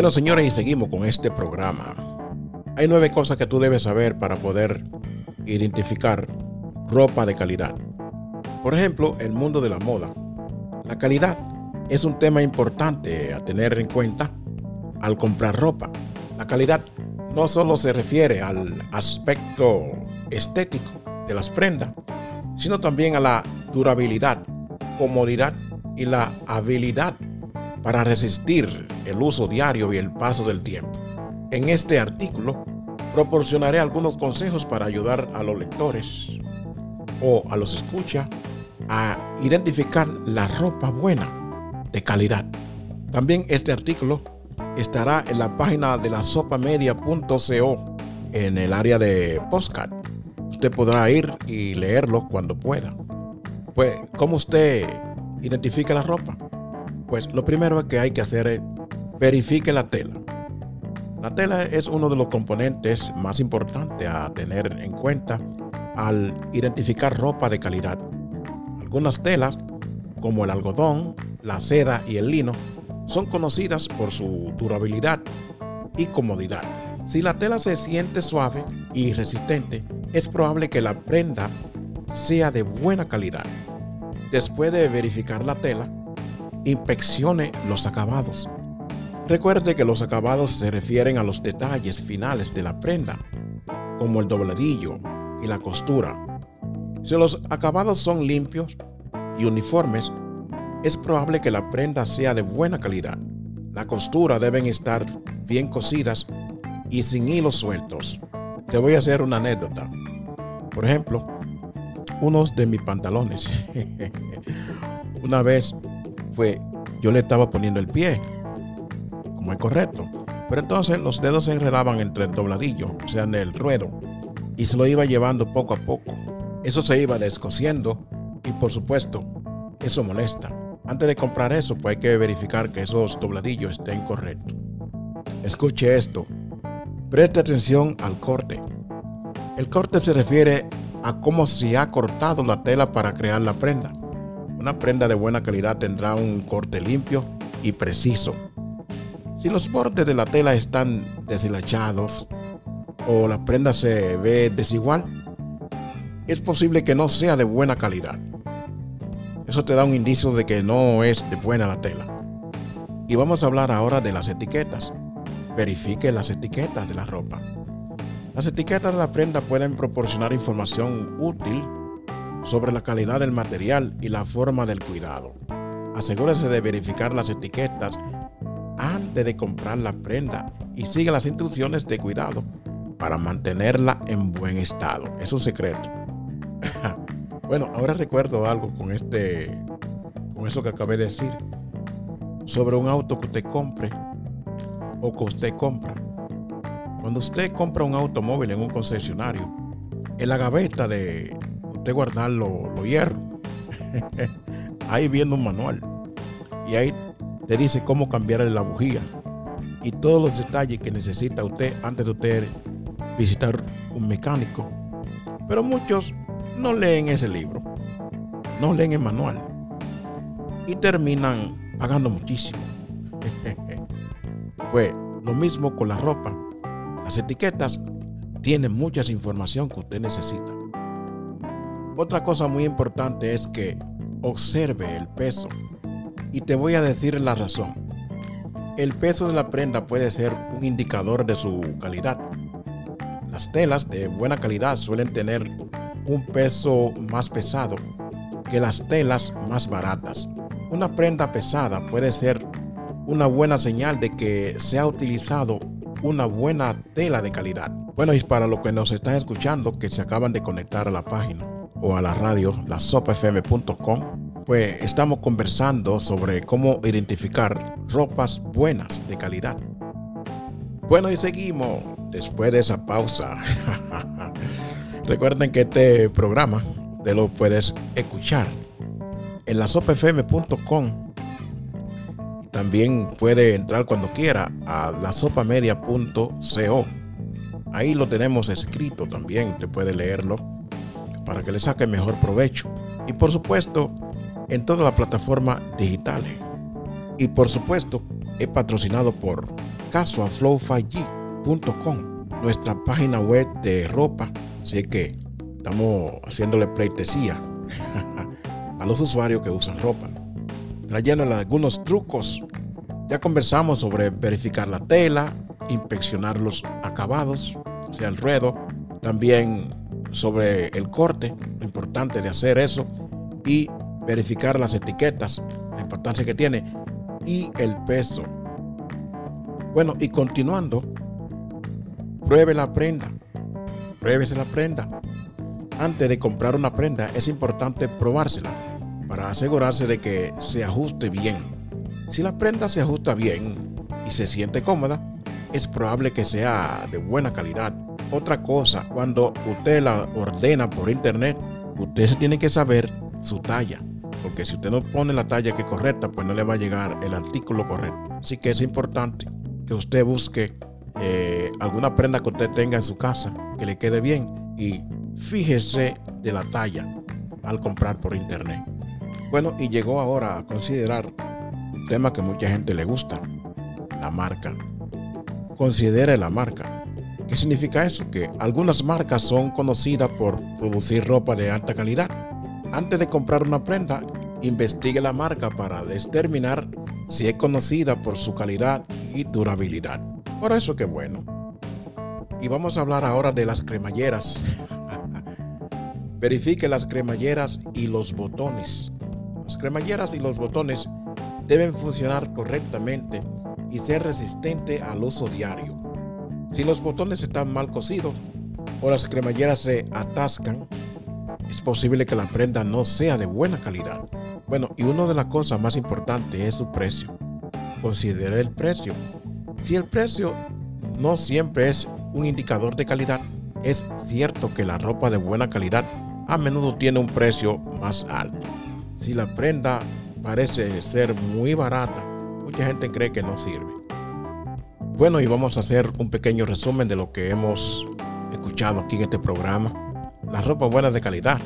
Bueno, señores, y seguimos con este programa. Hay nueve cosas que tú debes saber para poder identificar ropa de calidad. Por ejemplo, el mundo de la moda. La calidad es un tema importante a tener en cuenta al comprar ropa. La calidad no solo se refiere al aspecto estético de las prendas, sino también a la durabilidad, comodidad y la habilidad para resistir el uso diario y el paso del tiempo. En este artículo proporcionaré algunos consejos para ayudar a los lectores o a los escucha a identificar la ropa buena de calidad. También este artículo estará en la página de la sopamedia.co en el área de postcard. Usted podrá ir y leerlo cuando pueda. Pues, ¿cómo usted identifica la ropa? Pues lo primero que hay que hacer es verifique la tela. La tela es uno de los componentes más importantes a tener en cuenta al identificar ropa de calidad. Algunas telas, como el algodón, la seda y el lino, son conocidas por su durabilidad y comodidad. Si la tela se siente suave y resistente, es probable que la prenda sea de buena calidad. Después de verificar la tela, inspeccione los acabados. Recuerde que los acabados se refieren a los detalles finales de la prenda, como el dobladillo y la costura. Si los acabados son limpios y uniformes, es probable que la prenda sea de buena calidad. La costura deben estar bien cosidas y sin hilos sueltos. Te voy a hacer una anécdota. Por ejemplo, unos de mis pantalones. una vez fue, yo le estaba poniendo el pie, como es correcto. Pero entonces los dedos se enredaban entre el dobladillo, o sea, en el ruedo, y se lo iba llevando poco a poco. Eso se iba descosiendo y por supuesto, eso molesta. Antes de comprar eso, pues hay que verificar que esos dobladillos estén correctos. Escuche esto. Preste atención al corte. El corte se refiere a cómo se ha cortado la tela para crear la prenda. Una prenda de buena calidad tendrá un corte limpio y preciso. Si los bordes de la tela están deshilachados o la prenda se ve desigual, es posible que no sea de buena calidad. Eso te da un indicio de que no es de buena la tela. Y vamos a hablar ahora de las etiquetas. Verifique las etiquetas de la ropa. Las etiquetas de la prenda pueden proporcionar información útil sobre la calidad del material y la forma del cuidado. Asegúrese de verificar las etiquetas antes de comprar la prenda y siga las instrucciones de cuidado para mantenerla en buen estado. Es un secreto. bueno, ahora recuerdo algo con este con eso que acabé de decir sobre un auto que usted compre o que usted compra. Cuando usted compra un automóvil en un concesionario, en la gaveta de usted guardar los hierros, ahí viene un manual y ahí te dice cómo cambiarle la bujía y todos los detalles que necesita usted antes de usted visitar un mecánico. Pero muchos no leen ese libro, no leen el manual y terminan pagando muchísimo. Pues lo mismo con la ropa. Las etiquetas tienen mucha información que usted necesita. Otra cosa muy importante es que observe el peso. Y te voy a decir la razón. El peso de la prenda puede ser un indicador de su calidad. Las telas de buena calidad suelen tener un peso más pesado que las telas más baratas. Una prenda pesada puede ser una buena señal de que se ha utilizado una buena tela de calidad. Bueno, y para los que nos están escuchando, que se acaban de conectar a la página o a la radio, la sopafm.com, pues estamos conversando sobre cómo identificar ropas buenas de calidad. Bueno, y seguimos después de esa pausa. Recuerden que este programa te lo puedes escuchar en la sopafm.com también puede entrar cuando quiera a la sopamedia.co. Ahí lo tenemos escrito también, te puede leerlo para que le saque mejor provecho. Y por supuesto, en todas las plataformas digitales. Y por supuesto, es patrocinado por caso a flow5g.com, nuestra página web de ropa. Así que estamos haciéndole pleitesía a los usuarios que usan ropa, trayéndole algunos trucos. Ya conversamos sobre verificar la tela, inspeccionar los acabados, o sea, el ruedo, también sobre el corte, lo importante de hacer eso, y verificar las etiquetas, la importancia que tiene, y el peso. Bueno, y continuando, pruebe la prenda, pruébese la prenda. Antes de comprar una prenda es importante probársela para asegurarse de que se ajuste bien. Si la prenda se ajusta bien y se siente cómoda, es probable que sea de buena calidad. Otra cosa, cuando usted la ordena por internet, usted se tiene que saber su talla. Porque si usted no pone la talla que es correcta, pues no le va a llegar el artículo correcto. Así que es importante que usted busque eh, alguna prenda que usted tenga en su casa que le quede bien y fíjese de la talla al comprar por internet. Bueno, y llegó ahora a considerar un tema que mucha gente le gusta, la marca. Considere la marca. ¿Qué significa eso? Que algunas marcas son conocidas por producir ropa de alta calidad antes de comprar una prenda, investigue la marca para determinar si es conocida por su calidad y durabilidad. Por eso que bueno. Y vamos a hablar ahora de las cremalleras. Verifique las cremalleras y los botones. Las cremalleras y los botones deben funcionar correctamente y ser resistentes al uso diario. Si los botones están mal cosidos o las cremalleras se atascan, es posible que la prenda no sea de buena calidad. Bueno, y una de las cosas más importantes es su precio. Considere el precio. Si el precio no siempre es un indicador de calidad, es cierto que la ropa de buena calidad a menudo tiene un precio más alto. Si la prenda parece ser muy barata, mucha gente cree que no sirve. Bueno, y vamos a hacer un pequeño resumen de lo que hemos escuchado aquí en este programa. La ropa buena de calidad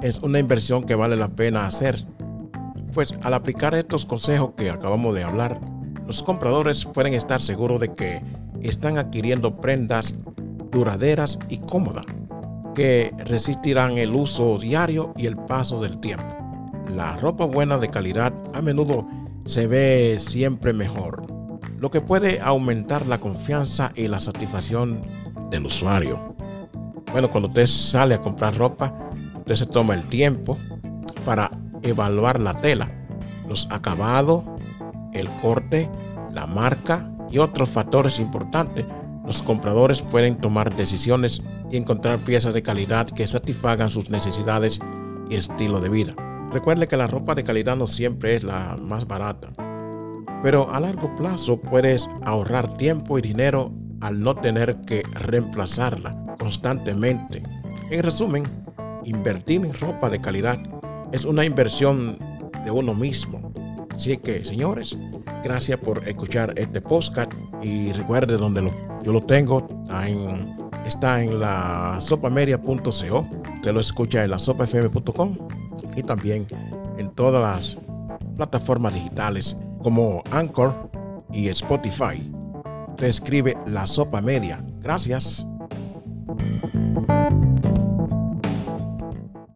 es una inversión que vale la pena hacer. Pues al aplicar estos consejos que acabamos de hablar, los compradores pueden estar seguros de que están adquiriendo prendas duraderas y cómodas, que resistirán el uso diario y el paso del tiempo. La ropa buena de calidad a menudo se ve siempre mejor, lo que puede aumentar la confianza y la satisfacción del usuario. Bueno, cuando usted sale a comprar ropa, usted se toma el tiempo para evaluar la tela, los acabados, el corte, la marca y otros factores importantes. Los compradores pueden tomar decisiones y encontrar piezas de calidad que satisfagan sus necesidades y estilo de vida. Recuerde que la ropa de calidad no siempre es la más barata, pero a largo plazo puedes ahorrar tiempo y dinero al no tener que reemplazarla constantemente. En resumen, invertir en ropa de calidad es una inversión de uno mismo. Así que, señores, gracias por escuchar este podcast y recuerde donde yo lo tengo, está en, está en la sopamedia.co, usted lo escucha en la sopafm.com y también en todas las plataformas digitales como Anchor y Spotify. Usted escribe la sopa media. Gracias.